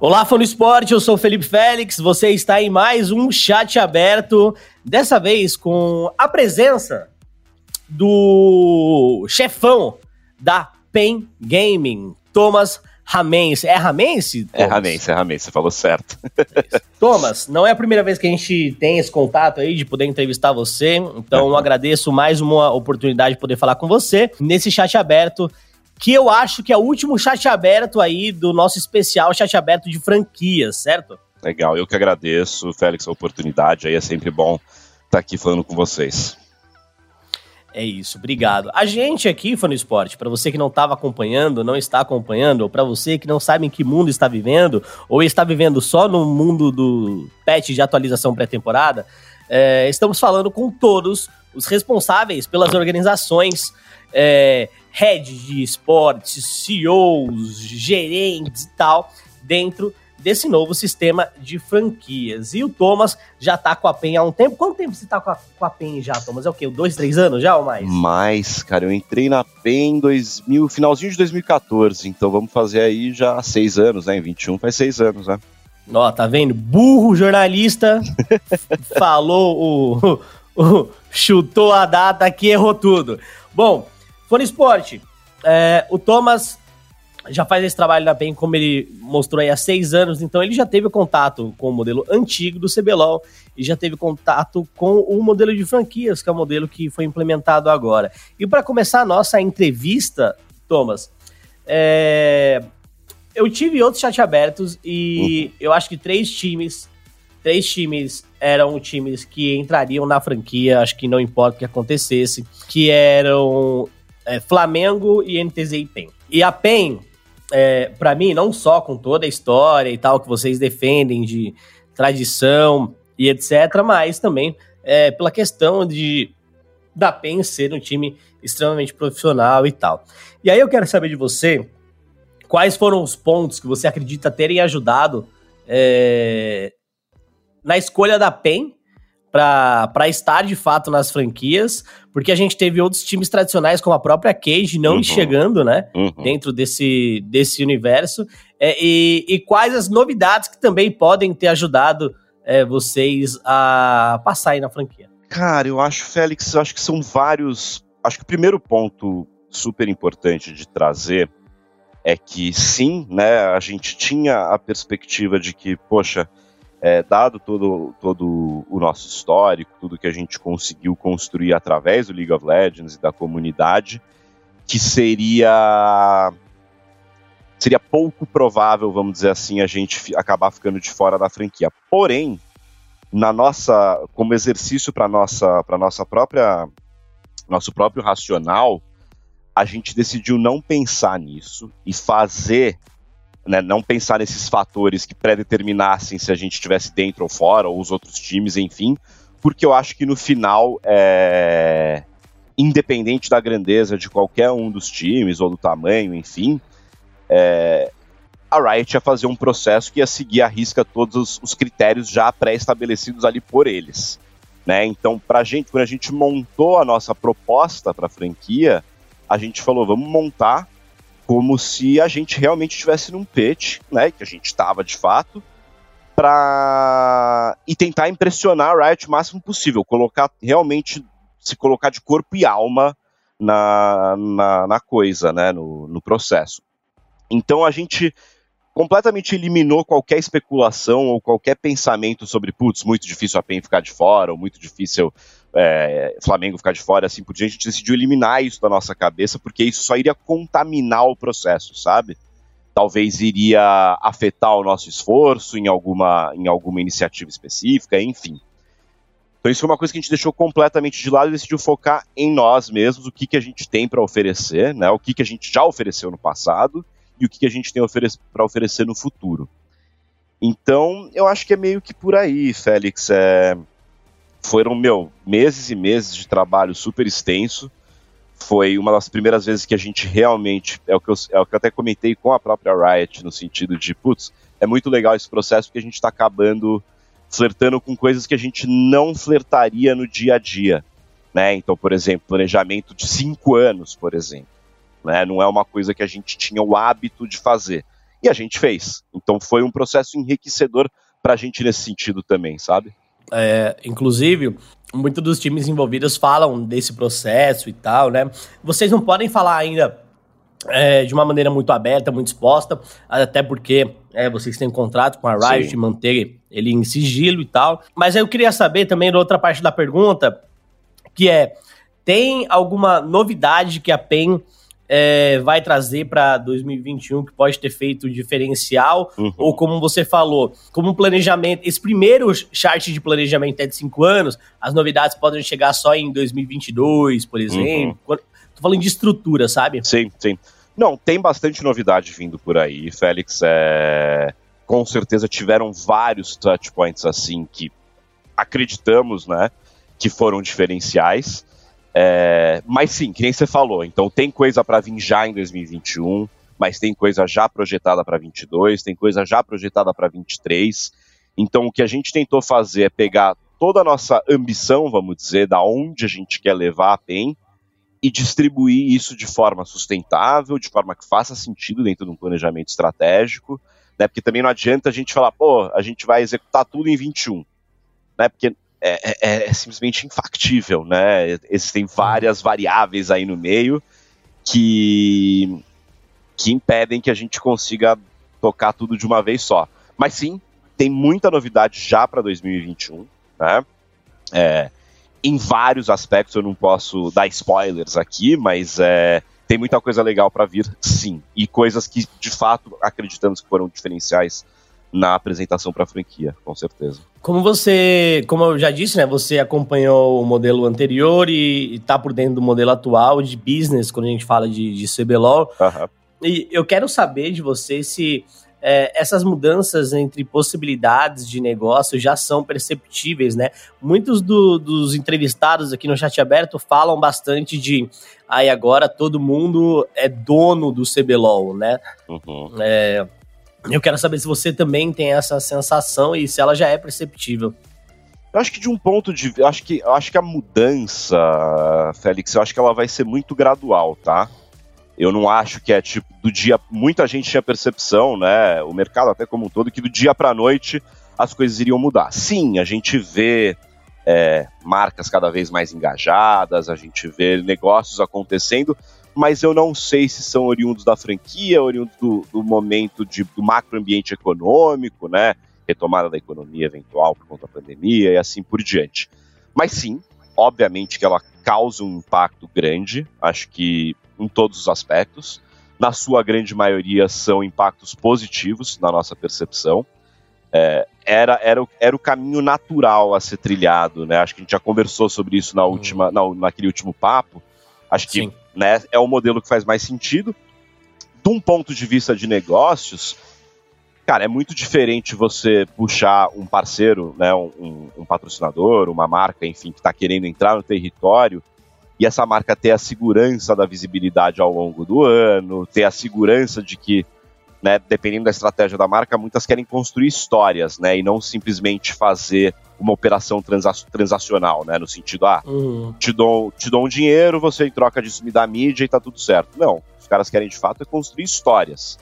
Olá, fã do esporte, eu sou o Felipe Félix, você está em mais um chat aberto, dessa vez com a presença do chefão da PEN Gaming, Thomas Ramense. É Ramense? É Ramense, é Ramense, você falou certo. Thomas, não é a primeira vez que a gente tem esse contato aí de poder entrevistar você, então agradeço mais uma oportunidade de poder falar com você nesse chat aberto que eu acho que é o último chat aberto aí do nosso especial chat aberto de franquias, certo? Legal, eu que agradeço, Félix, a oportunidade, aí é sempre bom estar aqui falando com vocês. É isso, obrigado. A gente aqui, Fã no Esporte, para você que não estava acompanhando, não está acompanhando, ou para você que não sabe em que mundo está vivendo, ou está vivendo só no mundo do patch de atualização pré-temporada, é, estamos falando com todos os responsáveis pelas organizações é, heads de esportes, CEOs, gerentes e tal, dentro desse novo sistema de franquias. E o Thomas já tá com a PEN há um tempo. Quanto tempo você tá com a, com a PEN já, Thomas? É o quê? Dois, três anos já ou mais? Mais, cara. Eu entrei na PEN em 2000, finalzinho de 2014. Então vamos fazer aí já seis anos, né? Em 21 faz seis anos, né? Ó, tá vendo? Burro jornalista falou o, o, chutou a data aqui, errou tudo. Bom, Fone Esporte, é, o Thomas já faz esse trabalho na PEN, como ele mostrou aí há seis anos, então ele já teve contato com o modelo antigo do CBLOL e já teve contato com o modelo de franquias, que é o modelo que foi implementado agora. E para começar a nossa entrevista, Thomas, é, eu tive outros chat abertos e uhum. eu acho que três times, três times eram times que entrariam na franquia, acho que não importa o que acontecesse, que eram é, Flamengo e NTZ e PEN. E a PEN, é, para mim, não só com toda a história e tal que vocês defendem de tradição e etc., mas também é, pela questão de da PEN ser um time extremamente profissional e tal. E aí eu quero saber de você quais foram os pontos que você acredita terem ajudado é, na escolha da PEN para estar de fato nas franquias, porque a gente teve outros times tradicionais, como a própria Cage, não uhum. chegando, né, uhum. dentro desse, desse universo, é, e, e, quais as novidades que também podem ter ajudado é, vocês a passar aí na franquia? Cara, eu acho, Félix, eu acho que são vários. Acho que o primeiro ponto super importante de trazer é que sim, né, a gente tinha a perspectiva de que, poxa, é, dado todo, todo o nosso histórico, tudo que a gente conseguiu construir através do League of Legends e da comunidade, que seria seria pouco provável, vamos dizer assim, a gente acabar ficando de fora da franquia. Porém, na nossa, como exercício para nossa, para nossa própria, nosso próprio racional, a gente decidiu não pensar nisso e fazer né, não pensar nesses fatores que predeterminassem se a gente estivesse dentro ou fora, ou os outros times, enfim, porque eu acho que no final, é, independente da grandeza de qualquer um dos times, ou do tamanho, enfim, é, a Riot ia fazer um processo que ia seguir à risca todos os critérios já pré-estabelecidos ali por eles. Né? Então, pra gente, quando a gente montou a nossa proposta para a franquia, a gente falou, vamos montar como se a gente realmente estivesse num pitch, né, que a gente estava de fato, para e tentar impressionar a Riot o máximo possível, colocar realmente se colocar de corpo e alma na, na, na coisa, né, no, no processo. Então a gente completamente eliminou qualquer especulação ou qualquer pensamento sobre, putz, muito difícil a PEN ficar de fora, ou muito difícil é, Flamengo ficar de fora, assim por diante, a gente decidiu eliminar isso da nossa cabeça, porque isso só iria contaminar o processo, sabe? Talvez iria afetar o nosso esforço em alguma, em alguma iniciativa específica, enfim. Então isso foi uma coisa que a gente deixou completamente de lado e decidiu focar em nós mesmos, o que, que a gente tem para oferecer, né? o que, que a gente já ofereceu no passado e o que, que a gente tem para oferecer no futuro. Então, eu acho que é meio que por aí, Félix. É, foram, meu, meses e meses de trabalho super extenso. Foi uma das primeiras vezes que a gente realmente, é o que eu, é o que eu até comentei com a própria Riot, no sentido de, putz, é muito legal esse processo porque a gente está acabando flertando com coisas que a gente não flertaria no dia a dia. Né? Então, por exemplo, planejamento de cinco anos, por exemplo. Né? Não é uma coisa que a gente tinha o hábito de fazer. E a gente fez. Então foi um processo enriquecedor para a gente nesse sentido também, sabe? É, inclusive, muitos dos times envolvidos falam desse processo e tal, né? Vocês não podem falar ainda é, de uma maneira muito aberta, muito exposta, até porque é, vocês têm um contrato com a Riot de manter ele em sigilo e tal. Mas eu queria saber também da outra parte da pergunta, que é, tem alguma novidade que a PEN é, vai trazer para 2021 que pode ter feito diferencial? Uhum. Ou como você falou, como planejamento, esse primeiro chart de planejamento é de cinco anos, as novidades podem chegar só em 2022, por exemplo. Uhum. Tô falando de estrutura, sabe? Sim, sim. Não, tem bastante novidade vindo por aí, Félix. É... Com certeza tiveram vários touchpoints assim que acreditamos, né, que foram diferenciais. É, mas sim, que nem você falou, então tem coisa para vir já em 2021, mas tem coisa já projetada para 22, tem coisa já projetada para 23. Então o que a gente tentou fazer é pegar toda a nossa ambição, vamos dizer, da onde a gente quer levar a PEN e distribuir isso de forma sustentável, de forma que faça sentido dentro de um planejamento estratégico, né? Porque também não adianta a gente falar, pô, a gente vai executar tudo em 21, né? Porque é, é, é, simplesmente infactível, né? Existem várias variáveis aí no meio que, que impedem que a gente consiga tocar tudo de uma vez só. Mas sim, tem muita novidade já para 2021, né? É, em vários aspectos, eu não posso dar spoilers aqui, mas é, tem muita coisa legal para vir, sim. E coisas que, de fato, acreditamos que foram diferenciais na apresentação para a franquia, com certeza. Como você, como eu já disse, né, você acompanhou o modelo anterior e está por dentro do modelo atual de business, quando a gente fala de, de CBLOL. Uhum. E eu quero saber de você se é, essas mudanças entre possibilidades de negócio já são perceptíveis, né? Muitos do, dos entrevistados aqui no chat aberto falam bastante de aí agora todo mundo é dono do CBLOL, né? Uhum. É, eu quero saber se você também tem essa sensação e se ela já é perceptível. Eu acho que de um ponto de eu acho que acho que a mudança, Félix, eu acho que ela vai ser muito gradual, tá? Eu não acho que é tipo do dia, muita gente tinha percepção, né, o mercado até como um todo que do dia para noite as coisas iriam mudar. Sim, a gente vê é, marcas cada vez mais engajadas, a gente vê negócios acontecendo, mas eu não sei se são oriundos da franquia, oriundos do, do momento de, do macroambiente econômico, né? Retomada da economia eventual por conta da pandemia e assim por diante. Mas sim, obviamente que ela causa um impacto grande, acho que em todos os aspectos. Na sua grande maioria são impactos positivos na nossa percepção. É, era, era, era o caminho natural a ser trilhado, né? Acho que a gente já conversou sobre isso na última, hum. na, naquele último papo. Acho que Sim né, é o modelo que faz mais sentido. De um ponto de vista de negócios, cara, é muito diferente você puxar um parceiro, né, um, um patrocinador, uma marca, enfim, que está querendo entrar no território e essa marca ter a segurança da visibilidade ao longo do ano, ter a segurança de que, né, dependendo da estratégia da marca, muitas querem construir histórias, né, e não simplesmente fazer uma operação transa transacional, né? No sentido, ah, uhum. te, dou, te dou um dinheiro, você em troca disso me dá mídia e tá tudo certo. Não, os caras querem de fato é construir histórias.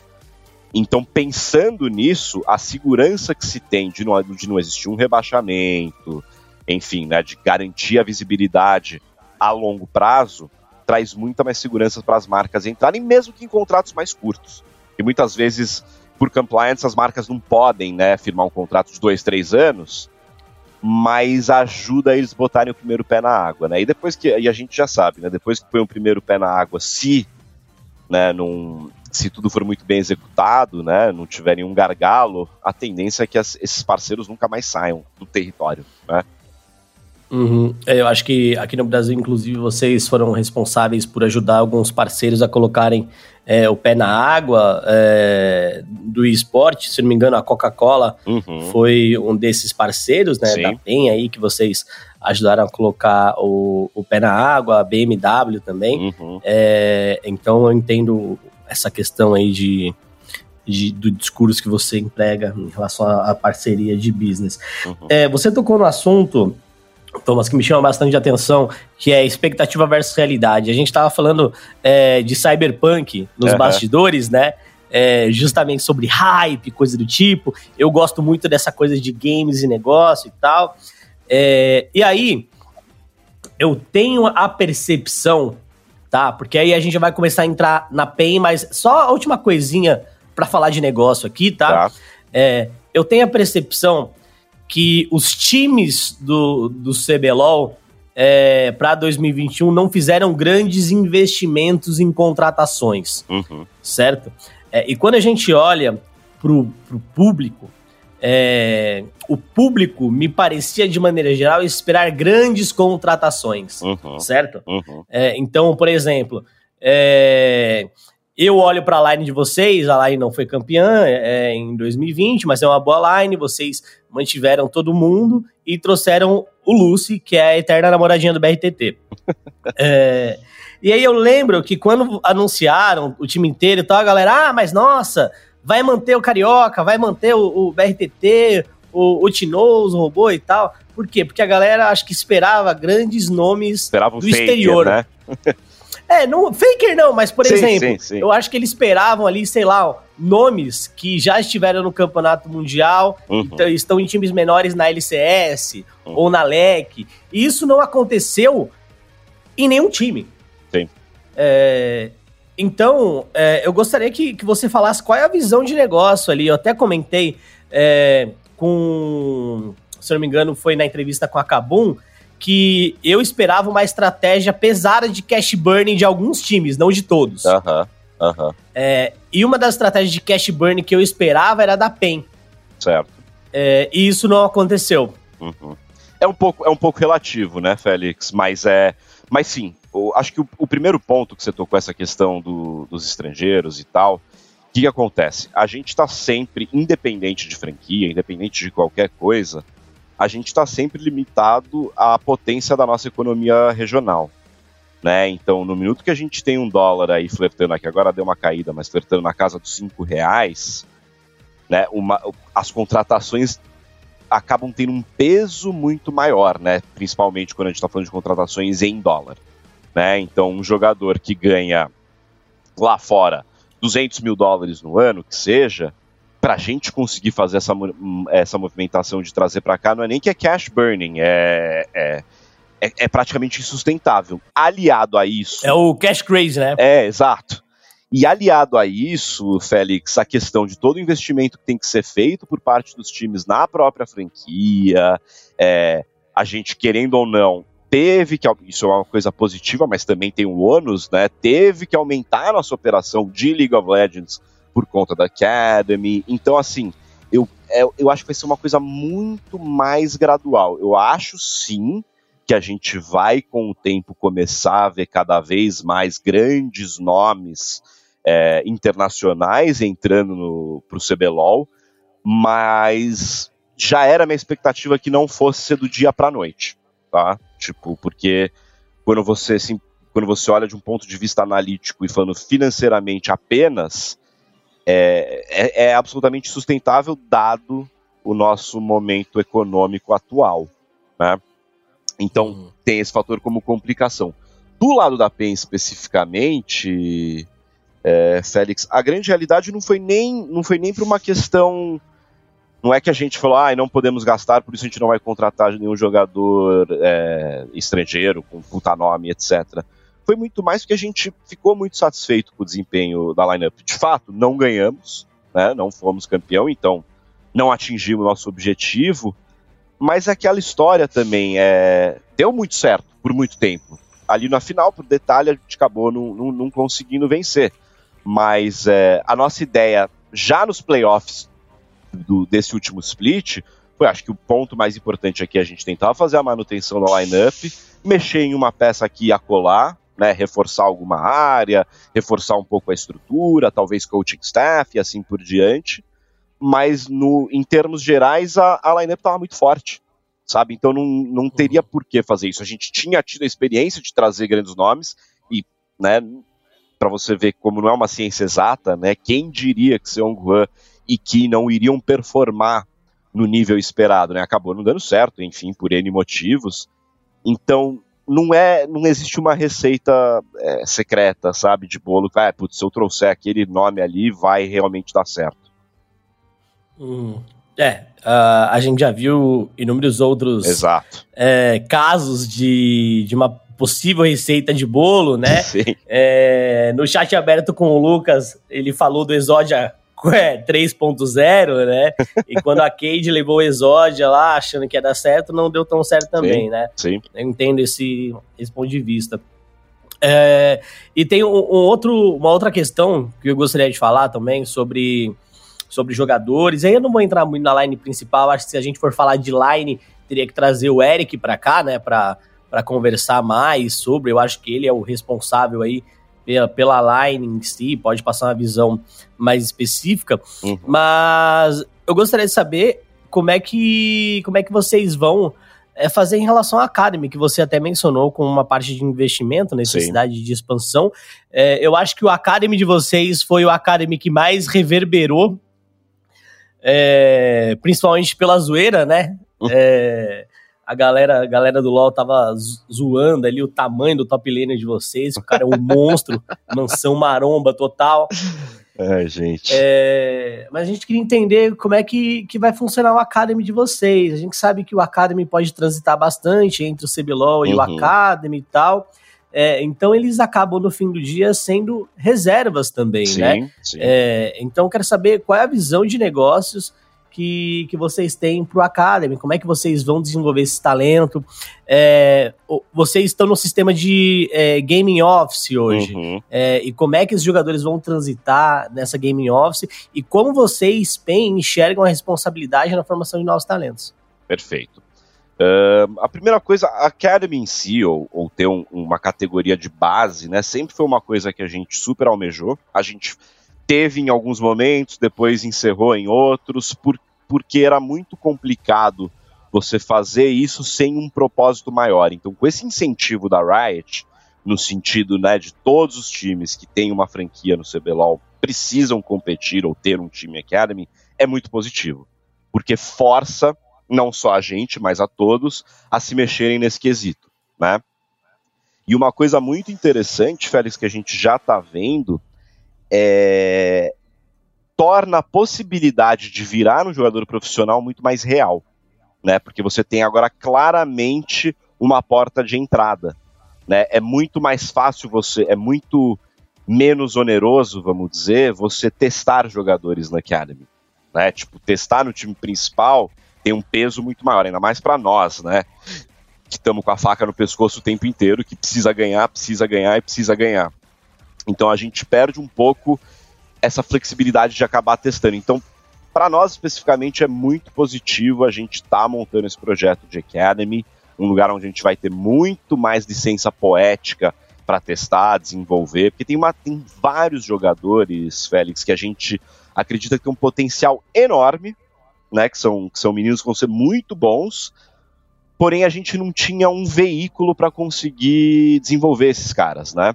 Então, pensando nisso, a segurança que se tem de não, de não existir um rebaixamento, enfim, né, de garantir a visibilidade a longo prazo, traz muita mais segurança para as marcas entrarem, mesmo que em contratos mais curtos. E muitas vezes, por compliance, as marcas não podem né, firmar um contrato de dois, três anos, mas ajuda eles botarem o primeiro pé na água, né? E depois que e a gente já sabe, né? Depois que põe o primeiro pé na água, se, né, num, se tudo for muito bem executado, né, não tiver nenhum gargalo, a tendência é que as, esses parceiros nunca mais saiam do território, né? Uhum. É, eu acho que aqui no Brasil, inclusive, vocês foram responsáveis por ajudar alguns parceiros a colocarem é, o pé na água é, do esporte. Se não me engano, a Coca-Cola uhum. foi um desses parceiros, né? Sim. Da PEN aí, que vocês ajudaram a colocar o, o pé na água, a BMW também. Uhum. É, então eu entendo essa questão aí de, de, do discurso que você emprega em relação à, parceria de business. Uhum. É, você tocou no assunto Thomas, que me chama bastante atenção, que é expectativa versus realidade. A gente estava falando é, de cyberpunk nos uhum. bastidores, né? é, justamente sobre hype, coisa do tipo. Eu gosto muito dessa coisa de games e negócio e tal. É, e aí, eu tenho a percepção, tá? Porque aí a gente vai começar a entrar na PEN, mas só a última coisinha para falar de negócio aqui, tá? tá. É, eu tenho a percepção que os times do, do CBLOL é, para 2021 não fizeram grandes investimentos em contratações, uhum. certo? É, e quando a gente olha pro, pro público, é, o público me parecia, de maneira geral, esperar grandes contratações, uhum. certo? Uhum. É, então, por exemplo, é, eu olho para a line de vocês, a line não foi campeã é, em 2020, mas é uma boa line, vocês mantiveram todo mundo e trouxeram o Lucy, que é a eterna namoradinha do BRTT. é, e aí eu lembro que quando anunciaram o time inteiro e tal, a galera, ah, mas nossa, vai manter o Carioca, vai manter o, o BRTT, o, o Tinoz, o robô e tal. Por quê? Porque a galera acho que esperava grandes nomes esperava do faker, exterior. Né? É, não, Faker não, mas por sim, exemplo, sim, sim. eu acho que eles esperavam ali, sei lá, nomes que já estiveram no campeonato mundial, uhum. então, estão em times menores na LCS uhum. ou na LEC. E isso não aconteceu em nenhum time. Sim. É, então, é, eu gostaria que, que você falasse qual é a visão de negócio ali. Eu até comentei é, com, se não me engano, foi na entrevista com a Kabum, que eu esperava uma estratégia pesada de cash burning de alguns times, não de todos. Aham, uh aham. -huh, uh -huh. é, e uma das estratégias de cash burning que eu esperava era da PEN. Certo. É, e isso não aconteceu. Uhum. É, um pouco, é um pouco relativo, né, Félix? Mas é. Mas sim, eu acho que o, o, primeiro ponto que você tocou essa questão do, dos estrangeiros e tal, o que, que acontece? A gente está sempre, independente de franquia, independente de qualquer coisa, a gente está sempre limitado à potência da nossa economia regional. Né? Então, no minuto que a gente tem um dólar aí flertando aqui, agora deu uma caída, mas flertando na casa dos cinco reais, né? Uma, as contratações acabam tendo um peso muito maior, né? Principalmente quando a gente está falando de contratações em dólar, né? Então, um jogador que ganha lá fora 200 mil dólares no ano, que seja, para a gente conseguir fazer essa, essa movimentação de trazer para cá, não é nem que é cash burning, é, é, é, é, praticamente insustentável. Aliado a isso. É o cash crazy, né? É, exato. E aliado a isso, Félix, a questão de todo o investimento que tem que ser feito por parte dos times na própria franquia, é, a gente, querendo ou não, teve que. Isso é uma coisa positiva, mas também tem um ônus, né? Teve que aumentar a nossa operação de League of Legends por conta da Academy. Então, assim, eu, é, eu acho que vai ser uma coisa muito mais gradual. Eu acho sim que a gente vai, com o tempo, começar a ver cada vez mais grandes nomes é, internacionais entrando para o CBLOL, mas já era minha expectativa que não fosse ser do dia para noite, tá? Tipo, porque quando você, assim, quando você olha de um ponto de vista analítico e falando financeiramente apenas, é, é, é absolutamente sustentável dado o nosso momento econômico atual, né? Então uhum. tem esse fator como complicação. Do lado da PEN especificamente, é, Félix, a grande realidade não foi nem não foi nem para uma questão não é que a gente falou, ah, não podemos gastar, por isso a gente não vai contratar nenhum jogador é, estrangeiro com puta nome, etc foi muito mais porque a gente ficou muito satisfeito com o desempenho da lineup. De fato, não ganhamos, né? Não fomos campeão, então não atingimos nosso objetivo. Mas aquela história também é, deu muito certo por muito tempo. Ali na final, por detalhe, a gente acabou não, não, não conseguindo vencer. Mas é, a nossa ideia, já nos playoffs do, desse último split, foi acho que o ponto mais importante aqui a gente tentar fazer a manutenção da lineup, mexer em uma peça aqui e acolá, né, reforçar alguma área, reforçar um pouco a estrutura, talvez coaching staff e assim por diante. Mas no, em termos gerais, a, a lineup estava muito forte, sabe? Então não, não teria uhum. por que fazer isso. A gente tinha tido a experiência de trazer grandes nomes e, né, para você ver como não é uma ciência exata, né? Quem diria que Seongwan e Ki não iriam performar no nível esperado, né? Acabou não dando certo, enfim, por N motivos. Então, não é, não existe uma receita é, secreta, sabe, de bolo. Ah, putz, se eu trouxer aquele nome ali, vai realmente dar certo. Hum, é, uh, a gente já viu inúmeros outros Exato. É, casos de, de uma possível receita de bolo, né? Sim. É, no chat aberto com o Lucas, ele falou do Exódia é, 3.0, né? E quando a Cade levou o Exódia lá, achando que ia dar certo, não deu tão certo também, sim, né? Sim. Eu entendo esse, esse ponto de vista. É, e tem um, um, outro, uma outra questão que eu gostaria de falar também sobre, sobre jogadores. Aí eu não vou entrar muito na line principal, acho que se a gente for falar de line, teria que trazer o Eric para cá, né? Para conversar mais sobre. Eu acho que ele é o responsável aí pela, pela line em si, pode passar uma visão mais específica, uhum. mas eu gostaria de saber como é que, como é que vocês vão é, fazer em relação à Academy, que você até mencionou com uma parte de investimento, necessidade Sim. de expansão. É, eu acho que o Academy de vocês foi o Academy que mais reverberou, é, principalmente pela zoeira, né? É, a galera, a galera do LoL tava zoando ali o tamanho do top laner de vocês, o cara é um monstro, mansão maromba total. É, gente. É, mas a gente queria entender como é que, que vai funcionar o Academy de vocês. A gente sabe que o Academy pode transitar bastante entre o CBLOL e uhum. o Academy e tal. É, então eles acabam no fim do dia sendo reservas também, sim, né? Sim. É, então quero saber qual é a visão de negócios que, que vocês têm para o Academy, como é que vocês vão desenvolver esse talento. É, vocês estão no sistema de é, gaming office hoje, uhum. é, e como é que os jogadores vão transitar nessa gaming office, e como vocês, PEN, enxergam a responsabilidade na formação de novos talentos. Perfeito. Uh, a primeira coisa, a Academy em si, ou, ou ter um, uma categoria de base, né, sempre foi uma coisa que a gente super almejou. A gente teve em alguns momentos, depois encerrou em outros, por, porque era muito complicado você fazer isso sem um propósito maior. Então, com esse incentivo da Riot, no sentido né, de todos os times que têm uma franquia no CBLOL precisam competir ou ter um time Academy, é muito positivo. Porque força não só a gente, mas a todos a se mexerem nesse quesito, né? E uma coisa muito interessante, Félix, que a gente já está vendo é, torna a possibilidade de virar um jogador profissional muito mais real, né? Porque você tem agora claramente uma porta de entrada, né? É muito mais fácil você, é muito menos oneroso, vamos dizer, você testar jogadores na Academy, né? Tipo, testar no time principal tem um peso muito maior, ainda mais para nós, né? Que estamos com a faca no pescoço o tempo inteiro, que precisa ganhar, precisa ganhar e precisa ganhar. Então a gente perde um pouco essa flexibilidade de acabar testando. Então, para nós especificamente é muito positivo a gente estar tá montando esse projeto de Academy, um lugar onde a gente vai ter muito mais licença poética para testar, desenvolver, porque tem, uma, tem vários jogadores, Félix, que a gente acredita que tem um potencial enorme, né, que são, que são meninos que vão ser muito bons, porém a gente não tinha um veículo para conseguir desenvolver esses caras, né?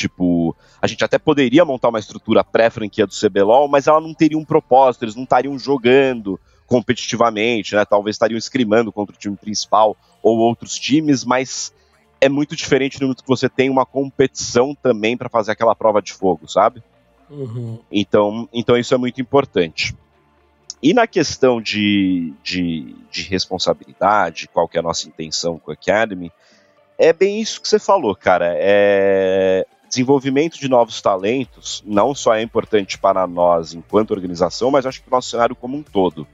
Tipo, a gente até poderia montar uma estrutura pré-franquia do CBLOL, mas ela não teria um propósito, eles não estariam jogando competitivamente, né? Talvez estariam escrimando contra o time principal ou outros times, mas é muito diferente no momento que você tem uma competição também para fazer aquela prova de fogo, sabe? Uhum. Então, então isso é muito importante. E na questão de, de, de responsabilidade, qual que é a nossa intenção com a Academy, é bem isso que você falou, cara. É, desenvolvimento de novos talentos não só é importante para nós enquanto organização, mas acho que para o nosso cenário como um todo.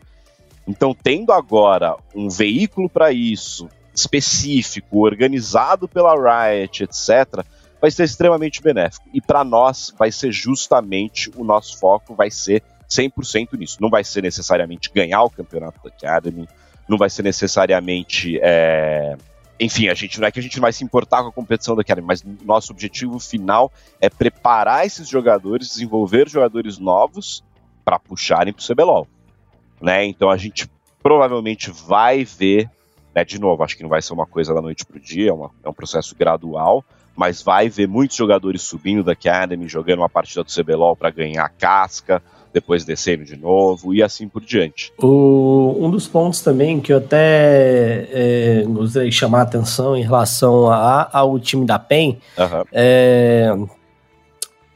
Então, tendo agora um veículo para isso, específico, organizado pela Riot, etc., vai ser extremamente benéfico. E para nós, vai ser justamente o nosso foco, vai ser 100% nisso. Não vai ser necessariamente ganhar o campeonato da Academy, não vai ser necessariamente. É enfim, a gente não é que a gente vai se importar com a competição da Academy, mas nosso objetivo final é preparar esses jogadores, desenvolver jogadores novos para puxarem para o CBLOL. Né? Então a gente provavelmente vai ver, né, de novo, acho que não vai ser uma coisa da noite para o dia, é, uma, é um processo gradual, mas vai ver muitos jogadores subindo da Academy, jogando uma partida do CBLOL para ganhar casca, depois descendo de novo e assim por diante. O, um dos pontos também que eu até é, gostaria de chamar a atenção em relação a, ao time da PEN uhum. é,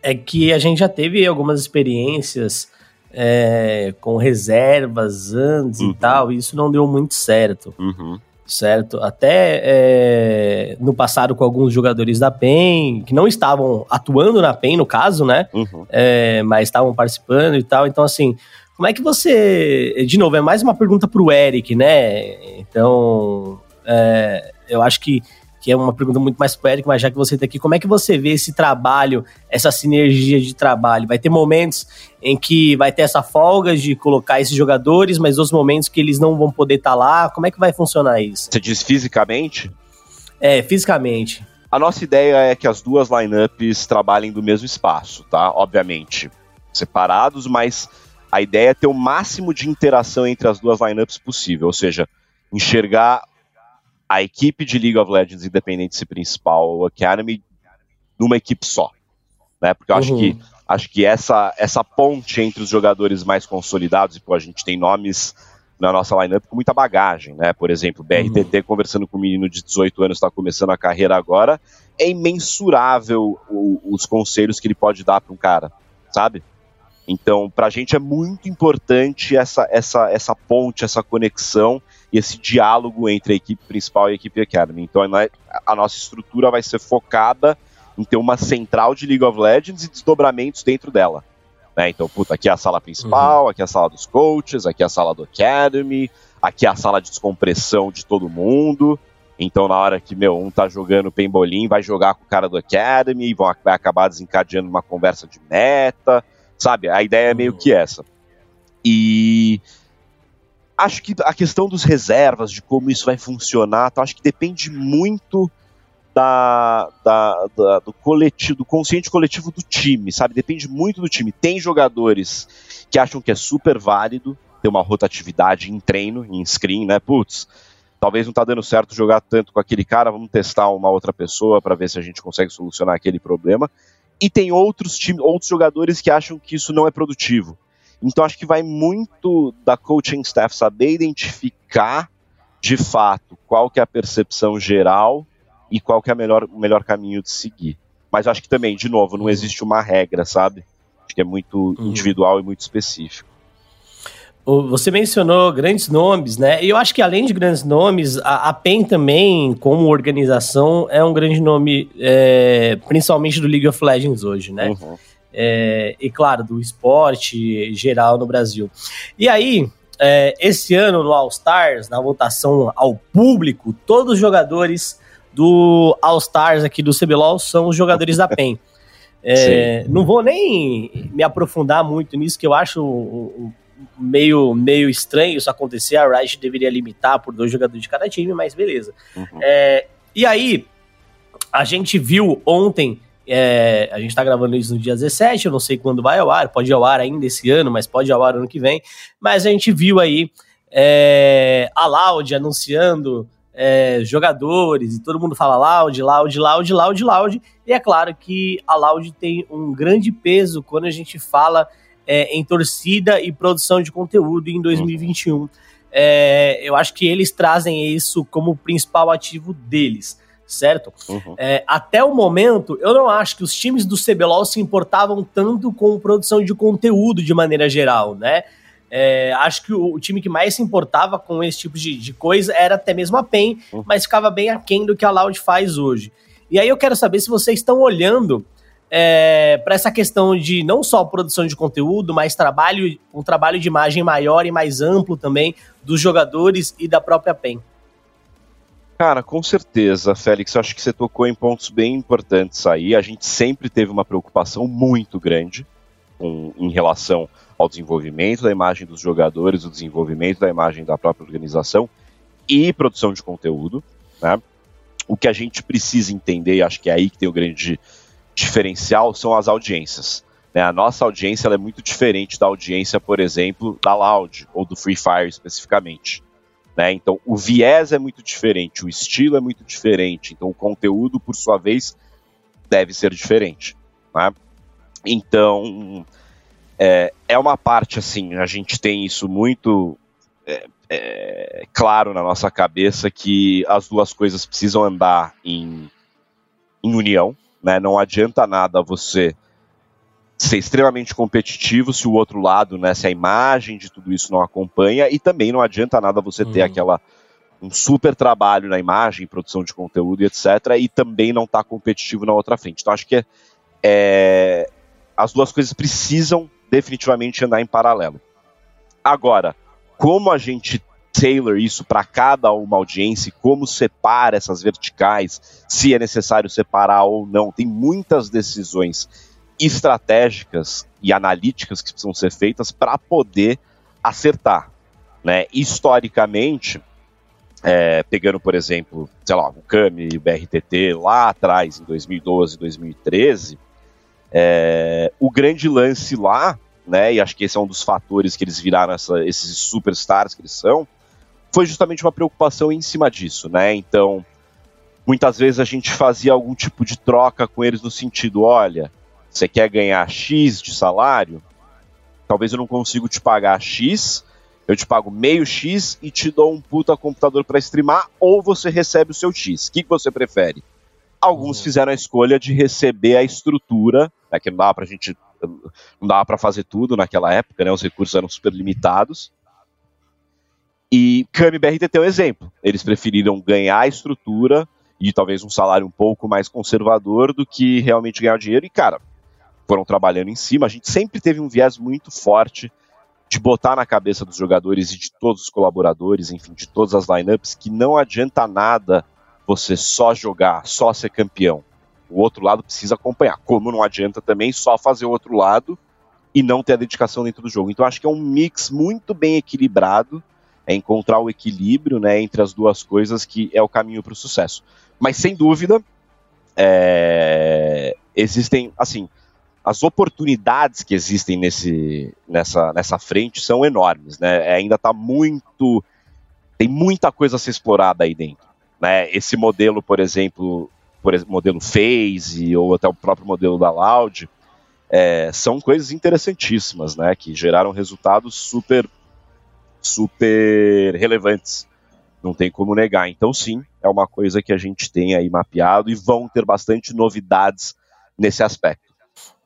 é que a gente já teve algumas experiências é, com reservas antes uhum. e tal, e isso não deu muito certo. Uhum certo? Até é, no passado com alguns jogadores da PEN, que não estavam atuando na PEN, no caso, né? Uhum. É, mas estavam participando e tal. Então, assim, como é que você. De novo, é mais uma pergunta pro Eric, né? Então, é, eu acho que que é uma pergunta muito mais poética, mas já que você está aqui, como é que você vê esse trabalho, essa sinergia de trabalho? Vai ter momentos em que vai ter essa folga de colocar esses jogadores, mas outros momentos que eles não vão poder estar tá lá. Como é que vai funcionar isso? Você diz fisicamente? É, fisicamente. A nossa ideia é que as duas lineups trabalhem do mesmo espaço, tá? Obviamente, separados, mas a ideia é ter o máximo de interação entre as duas lineups possível, ou seja, enxergar a equipe de League of Legends independente principal, o Academy, numa equipe só. Né? Porque eu uhum. acho que acho que essa, essa ponte entre os jogadores mais consolidados, e pô, a gente tem nomes na nossa lineup com muita bagagem, né? Por exemplo, BRTT uhum. conversando com um menino de 18 anos, está começando a carreira agora, é imensurável o, os conselhos que ele pode dar para um cara, sabe? Então, para a gente é muito importante essa, essa, essa ponte, essa conexão e esse diálogo entre a equipe principal e a equipe Academy. Então a nossa estrutura vai ser focada em ter uma central de League of Legends e desdobramentos dentro dela. Né? Então, puta, aqui é a sala principal, uhum. aqui é a sala dos coaches, aqui é a sala do Academy, aqui é a sala de descompressão de todo mundo. Então, na hora que, meu, um tá jogando pembolim, vai jogar com o cara do Academy, e vai acabar desencadeando uma conversa de meta, sabe? A ideia é meio uhum. que essa. E acho que a questão dos reservas, de como isso vai funcionar, tá, acho que depende muito da, da, da, do coletivo, do consciente coletivo do time, sabe? Depende muito do time. Tem jogadores que acham que é super válido ter uma rotatividade em treino, em screen, né? Putz, talvez não tá dando certo jogar tanto com aquele cara, vamos testar uma outra pessoa para ver se a gente consegue solucionar aquele problema. E tem outros time, outros jogadores que acham que isso não é produtivo. Então acho que vai muito da coaching staff saber identificar de fato qual que é a percepção geral e qual que é a melhor, o melhor caminho de seguir. Mas acho que também, de novo, não uhum. existe uma regra, sabe? Acho que é muito uhum. individual e muito específico. Você mencionou grandes nomes, né? E eu acho que além de grandes nomes, a, a PEN também, como organização, é um grande nome, é, principalmente do League of Legends hoje, né? Uhum é, e, claro, do esporte geral no Brasil. E aí, é, esse ano no All Stars, na votação ao público, todos os jogadores do All Stars aqui do CBLOL são os jogadores da PEN. É, não vou nem me aprofundar muito nisso, que eu acho meio, meio estranho isso acontecer. A Riot deveria limitar por dois jogadores de cada time, mas beleza. Uhum. É, e aí, a gente viu ontem é, a gente está gravando isso no dia 17, eu não sei quando vai ao ar, pode ir ao ar ainda esse ano, mas pode ir ao ar ano que vem. Mas a gente viu aí é, a Loud anunciando é, jogadores, e todo mundo fala Loud, Loud, Loud, Loud, Loud. E é claro que a Loud tem um grande peso quando a gente fala é, em torcida e produção de conteúdo em 2021. É, eu acho que eles trazem isso como principal ativo deles certo? Uhum. É, até o momento, eu não acho que os times do CBLOL se importavam tanto com produção de conteúdo de maneira geral, né? É, acho que o, o, time que mais se importava com esse tipo de, de coisa era até mesmo a PEN, uhum. mas ficava bem aquém do que a Loud faz hoje. E aí eu quero saber se vocês estão olhando é, para essa questão de não só produção de conteúdo, mas trabalho, um trabalho de imagem maior e mais amplo também dos jogadores e da própria PEN. Cara, com certeza, Félix. Acho que você tocou em pontos bem importantes aí. A gente sempre teve uma preocupação muito grande com, em relação ao desenvolvimento da imagem dos jogadores, o desenvolvimento da imagem da própria organização e produção de conteúdo. Né? O que a gente precisa entender, e acho que é aí que tem o grande diferencial, são as audiências. Né? A nossa audiência é muito diferente da audiência, por exemplo, da Loud ou do Free Fire especificamente. Né? Então, o viés é muito diferente, o estilo é muito diferente, então o conteúdo, por sua vez, deve ser diferente. Né? Então, É, é uma parte, assim, a gente tem isso muito é, é, claro na nossa cabeça que as duas coisas precisam andar em, em união, né? Não adianta nada você ser extremamente competitivo se o outro lado, né, se a imagem de tudo isso não acompanha e também não adianta nada você ter uhum. aquela um super trabalho na imagem, produção de conteúdo e etc, e também não estar tá competitivo na outra frente. Então acho que é, é, as duas coisas precisam definitivamente andar em paralelo. Agora, como a gente tailor isso para cada uma audiência, como separa essas verticais, se é necessário separar ou não, tem muitas decisões estratégicas e analíticas que precisam ser feitas para poder acertar. Né? Historicamente, é, pegando, por exemplo, sei lá, o CAMI e o BRTT lá atrás, em 2012, 2013, é, o grande lance lá, né, e acho que esse é um dos fatores que eles viraram essa, esses superstars que eles são, foi justamente uma preocupação em cima disso, né? Então, muitas vezes a gente fazia algum tipo de troca com eles no sentido, olha, você quer ganhar X de salário? Talvez eu não consiga te pagar X, eu te pago meio X e te dou um puta computador para streamar, ou você recebe o seu X. O que, que você prefere? Alguns uhum. fizeram a escolha de receber a estrutura, né, que não dava pra gente. Não dava para fazer tudo naquela época, né? Os recursos eram super limitados. E Kami BRTT é um exemplo. Eles preferiram ganhar a estrutura e talvez um salário um pouco mais conservador do que realmente ganhar dinheiro. E, cara, foram trabalhando em cima. A gente sempre teve um viés muito forte de botar na cabeça dos jogadores e de todos os colaboradores, enfim, de todas as lineups, que não adianta nada você só jogar, só ser campeão. O outro lado precisa acompanhar. Como não adianta também só fazer o outro lado e não ter a dedicação dentro do jogo. Então acho que é um mix muito bem equilibrado, é encontrar o equilíbrio né, entre as duas coisas que é o caminho para o sucesso. Mas sem dúvida, é, existem, assim, as oportunidades que existem nesse, nessa, nessa frente são enormes, né? É, ainda está muito. Tem muita coisa a ser explorada aí dentro. Né? Esse modelo, por exemplo, por exemplo, modelo Phase ou até o próprio modelo da Loud, é, são coisas interessantíssimas, né? Que geraram resultados super, super relevantes. Não tem como negar. Então, sim, é uma coisa que a gente tem aí mapeado e vão ter bastante novidades nesse aspecto.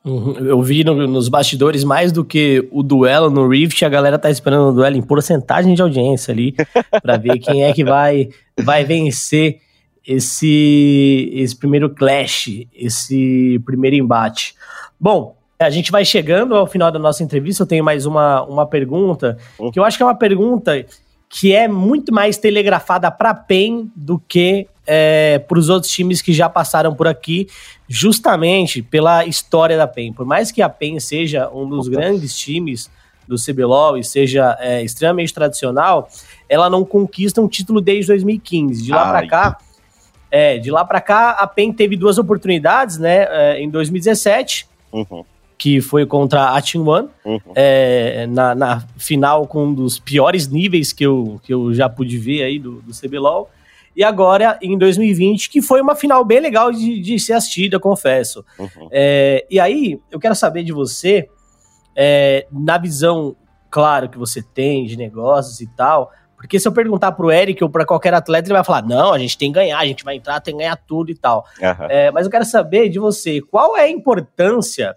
Uhum. Eu vi no, nos bastidores mais do que o duelo no Rift, a galera tá esperando o duelo em porcentagem de audiência ali, para ver quem é que vai, vai vencer esse, esse primeiro clash, esse primeiro embate. Bom, a gente vai chegando ao final da nossa entrevista. Eu tenho mais uma, uma pergunta, que eu acho que é uma pergunta que é muito mais telegrafada para PEN do que é, para os outros times que já passaram por aqui, justamente pela história da PEN. Por mais que a PEN seja um dos grandes times do CBLOL e seja é, extremamente tradicional, ela não conquista um título desde 2015. De lá para cá, é, de lá para cá, a PEN teve duas oportunidades, né? É, em 2017, uhum. que foi contra a Team One, uhum. é, na, na, final com um dos piores níveis que eu, que eu já pude ver aí do, do CBLOL e agora em 2020, que foi uma final bem legal de, de ser assistida, confesso. Uhum. É, e aí, eu quero saber de você, é, na visão, claro, que você tem de negócios e tal, porque se eu perguntar pro Eric ou para qualquer atleta, ele vai falar: não, a gente tem que ganhar, a gente vai entrar, tem que ganhar tudo e tal. Uhum. É, mas eu quero saber de você, qual é a importância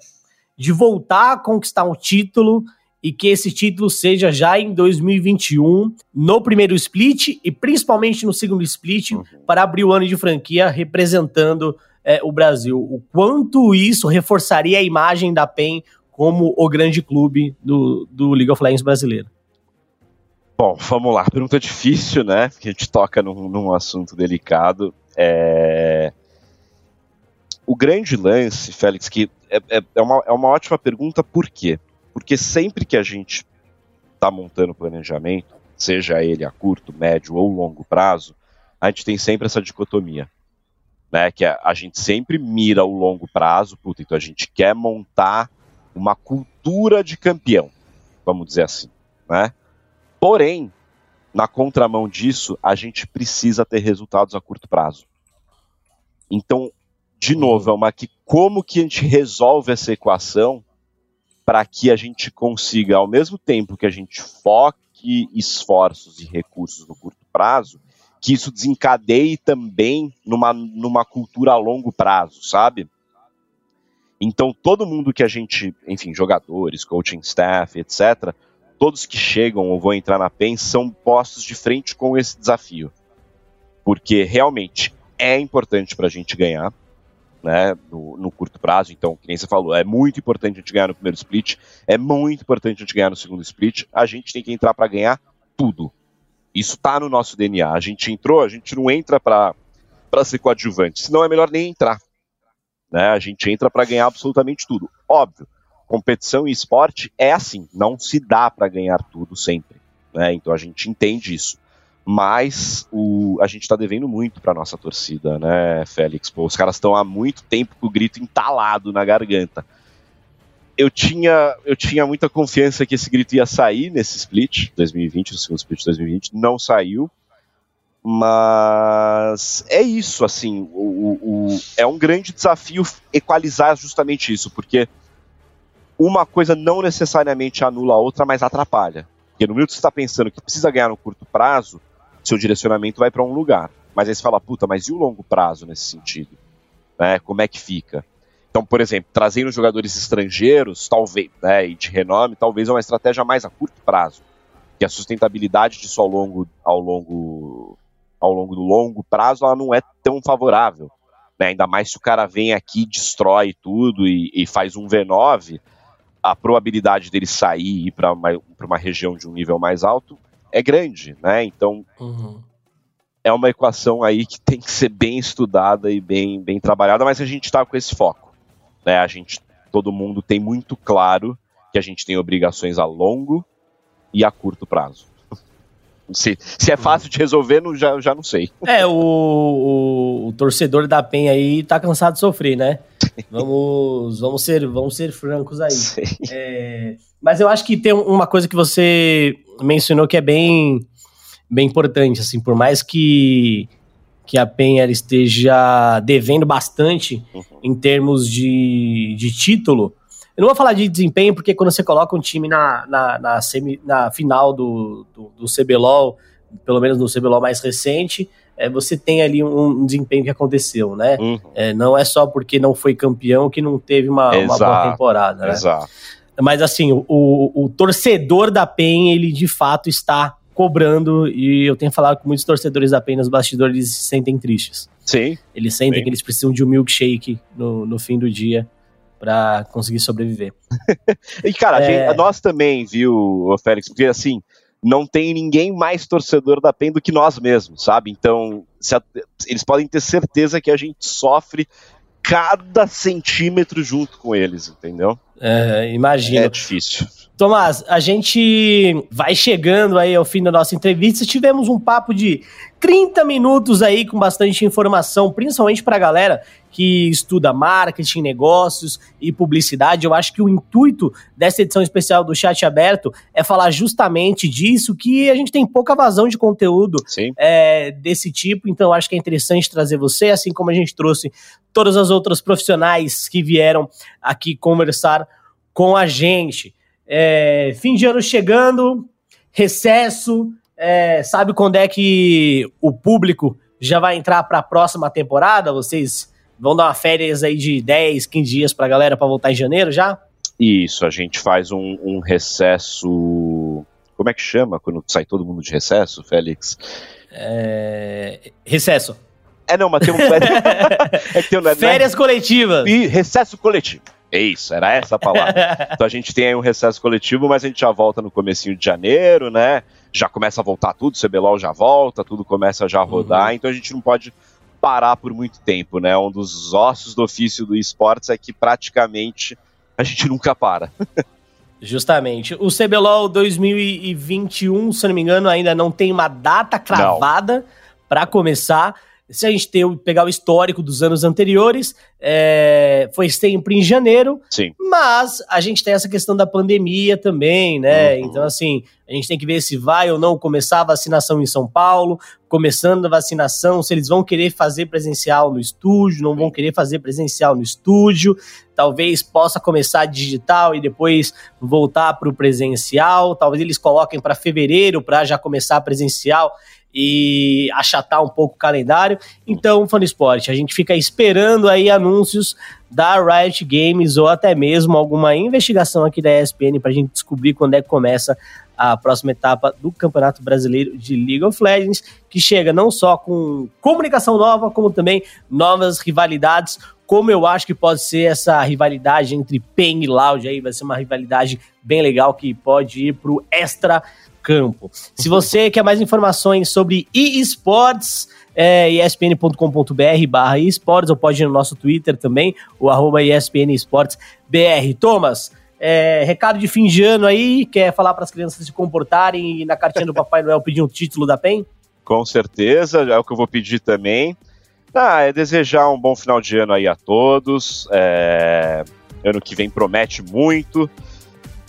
de voltar a conquistar um título e que esse título seja já em 2021, no primeiro split e principalmente no segundo split, uhum. para abrir o ano de franquia representando é, o Brasil. O quanto isso reforçaria a imagem da PEN como o grande clube do, do League of Legends brasileiro? Bom, vamos lá. Pergunta difícil, né? Porque a gente toca num, num assunto delicado. É... O grande lance, Félix, que é, é, é, uma, é uma ótima pergunta, por quê? Porque sempre que a gente está montando planejamento, seja ele a curto, médio ou longo prazo, a gente tem sempre essa dicotomia. Né, que a, a gente sempre mira o longo prazo, puta, então a gente quer montar uma cultura de campeão, vamos dizer assim. Né? Porém, na contramão disso, a gente precisa ter resultados a curto prazo. Então, de novo, é uma que como que a gente resolve essa equação para que a gente consiga, ao mesmo tempo que a gente foque esforços e recursos no curto prazo, que isso desencadeie também numa, numa cultura a longo prazo, sabe? Então, todo mundo que a gente, enfim, jogadores, coaching staff, etc., todos que chegam ou vão entrar na PEN são postos de frente com esse desafio. Porque realmente é importante para a gente ganhar, né, no, no, curto prazo. Então, que nem você falou, é muito importante a gente ganhar no primeiro split, é muito importante a gente ganhar no segundo split. A gente tem que entrar para ganhar tudo. Isso está no nosso DNA. A gente entrou, a gente não entra para ser coadjuvante, senão é melhor nem entrar. Né? A gente entra para ganhar absolutamente tudo. Óbvio, competição e esporte é assim, não se dá para ganhar tudo sempre. Né? Então a gente entende isso. Mas o, a gente está devendo muito para nossa torcida, né, Félix? Pô, os caras estão há muito tempo com o grito entalado na garganta. Eu tinha, eu tinha muita confiança que esse grito ia sair nesse split 2020, no segundo split de 2020. Não saiu. Mas é isso, assim, o, o, é um grande desafio equalizar justamente isso, porque uma coisa não necessariamente anula a outra, mas atrapalha. Porque no minuto que você está pensando que precisa ganhar no curto prazo, seu direcionamento vai para um lugar. Mas aí você fala, puta, mas e o longo prazo nesse sentido? Né, como é que fica? Então, por exemplo, trazendo jogadores estrangeiros, talvez, né, e de renome, talvez é uma estratégia mais a curto prazo. Que a sustentabilidade disso ao longo, ao longo ao longo do longo prazo, ela não é tão favorável. Né? Ainda mais se o cara vem aqui, destrói tudo e, e faz um V9, a probabilidade dele sair e ir para uma, uma região de um nível mais alto é grande. Né? Então, uhum. é uma equação aí que tem que ser bem estudada e bem, bem trabalhada, mas a gente está com esse foco. Né? A gente, todo mundo tem muito claro que a gente tem obrigações a longo e a curto prazo. Se, se é fácil de resolver, não, já, já não sei. É, o, o, o, torcedor da PEN aí tá cansado de sofrer, né? Vamos, vamos, ser, vamos ser francos aí. É, mas eu acho que tem uma coisa que você mencionou que é bem, bem importante, assim, por mais que, que a PEN esteja devendo bastante uhum. em termos de, de título, eu não vou falar de desempenho, porque quando você coloca um time na, na, na, semi, na final do, do, do CBLOL, pelo menos no CBLOL mais recente, é, você tem ali um, um, desempenho que aconteceu, né? Uhum. É, não é só porque não foi campeão que não teve uma, uma boa temporada, né? Exato. Mas assim, o, o, o, torcedor da PEN, ele de fato está cobrando, e eu tenho falado com muitos torcedores da PEN nos bastidores, eles se sentem tristes. Sim. Eles sentem Sim. que eles precisam de um milkshake no, no fim do dia para conseguir sobreviver. e, cara, é... gente, nós também, viu, Félix? Porque assim, não tem ninguém mais torcedor da PEN do que nós mesmos, sabe? Então, a, eles podem ter certeza que a gente sofre cada centímetro junto com eles, entendeu? É, imagino. É difícil. Tomás, a gente vai chegando aí ao fim da nossa entrevista. Tivemos um papo de 30 minutos aí com bastante informação, principalmente para a galera que estuda marketing, negócios e publicidade. Eu acho que o intuito dessa edição especial do Chat Aberto é falar justamente disso, que a gente tem pouca vazão de conteúdo é, desse tipo, então eu acho que é interessante trazer você, assim como a gente trouxe todas as outras profissionais que vieram aqui conversar com a gente. É, fim de ano chegando, recesso, é, sabe quando é que o público já vai entrar para a próxima temporada? Vocês vão dar uma férias aí de 10, 15 dias para a galera para voltar em janeiro já? Isso, a gente faz um, um, recesso. Como é que chama quando sai todo mundo de recesso, Félix? É... Recesso. É, não, mas tem um. é que tem um... Férias coletivas. E recesso coletivo. É isso, era essa a palavra. então a gente tem aí um recesso coletivo, mas a gente já volta no comecinho de janeiro, né? Já começa a voltar tudo, o CBLOL já volta, tudo começa a já rodar, uhum. então a gente não pode parar por muito tempo, né? Um dos ossos do ofício do esportes é que praticamente a gente nunca para. Justamente. O CBLOL 2021, se não me engano, ainda não tem uma data cravada para começar se a gente ter, pegar o histórico dos anos anteriores, é, foi sempre em janeiro. Sim. Mas a gente tem essa questão da pandemia também, né? Uhum. Então, assim, a gente tem que ver se vai ou não começar a vacinação em São Paulo, começando a vacinação, se eles vão querer fazer presencial no estúdio, não vão querer fazer presencial no estúdio, talvez possa começar digital e depois voltar para o presencial, talvez eles coloquem para fevereiro para já começar presencial e achatar um pouco o calendário. Então, Fã Esporte, a gente fica esperando aí anúncios da Riot Games ou até mesmo alguma investigação aqui da ESPN para a gente descobrir quando é que começa a próxima etapa do Campeonato Brasileiro de League of Legends, que chega não só com comunicação nova, como também novas rivalidades, como eu acho que pode ser essa rivalidade entre PEN e Loud aí, vai ser uma rivalidade bem legal que pode ir para o extra campo. Se você quer mais informações sobre esportes, é espn.com.br barra esportes, ou pode ir no nosso Twitter também, o arroba ESPN Esportes BR. Thomas, é, recado de fim de ano aí, quer falar para as crianças se comportarem e na cartinha do Papai Noel pedir um título da PEN? Com certeza, é o que eu vou pedir também. Ah, é desejar um bom final de ano aí a todos. É, ano que vem promete muito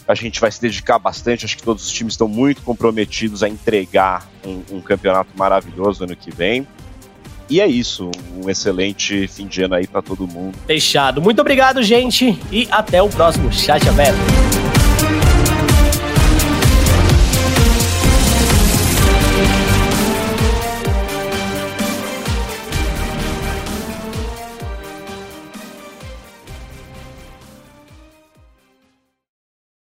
a gente vai se dedicar bastante. Acho que todos os times estão muito comprometidos a entregar um, um campeonato maravilhoso ano que vem. E é isso, um excelente fim de ano aí para todo mundo. Fechado. Muito obrigado, gente, e até o próximo Chat Aberto.